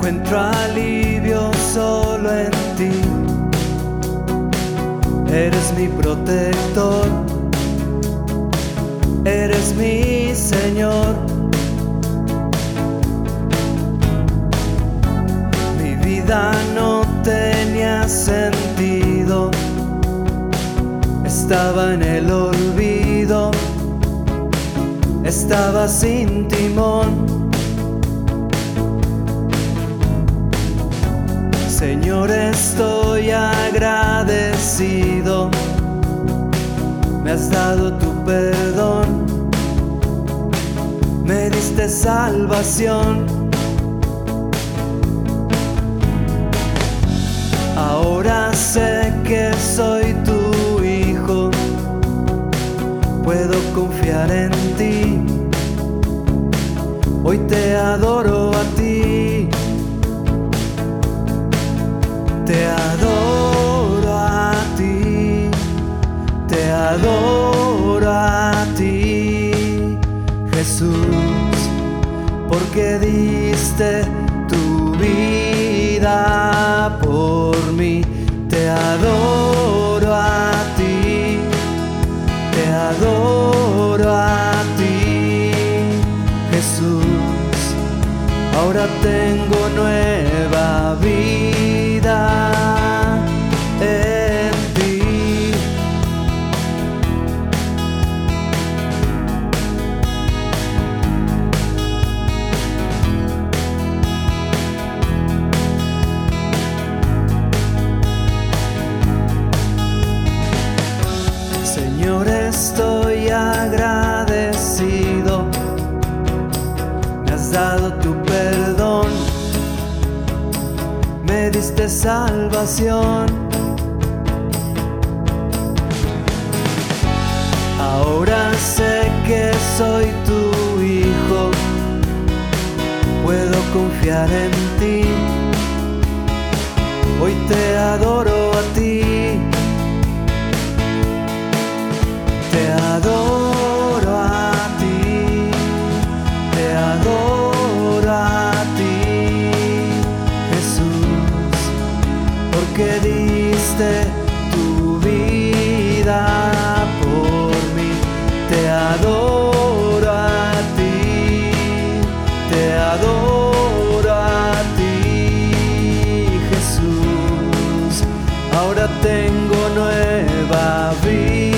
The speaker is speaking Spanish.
Encuentro alivio solo en ti. Eres mi protector. Eres mi Señor. Mi vida no tenía sentido. Estaba en el olvido. Estaba sin timón. Estoy agradecido. Me has dado tu perdón. Me diste salvación. Ahora sé que soy tu hijo. Puedo confiar en ti. Hoy te adoro Jesús, porque diste tu vida por mí. Te adoro a ti, te adoro a ti, Jesús. Ahora tengo nueva vida. Diste salvación. Ahora sé que soy tu hijo. Puedo confiar en ti. Hoy te adoro que diste tu vida por mí. Te adoro a ti, te adoro a ti, Jesús. Ahora tengo nueva vida.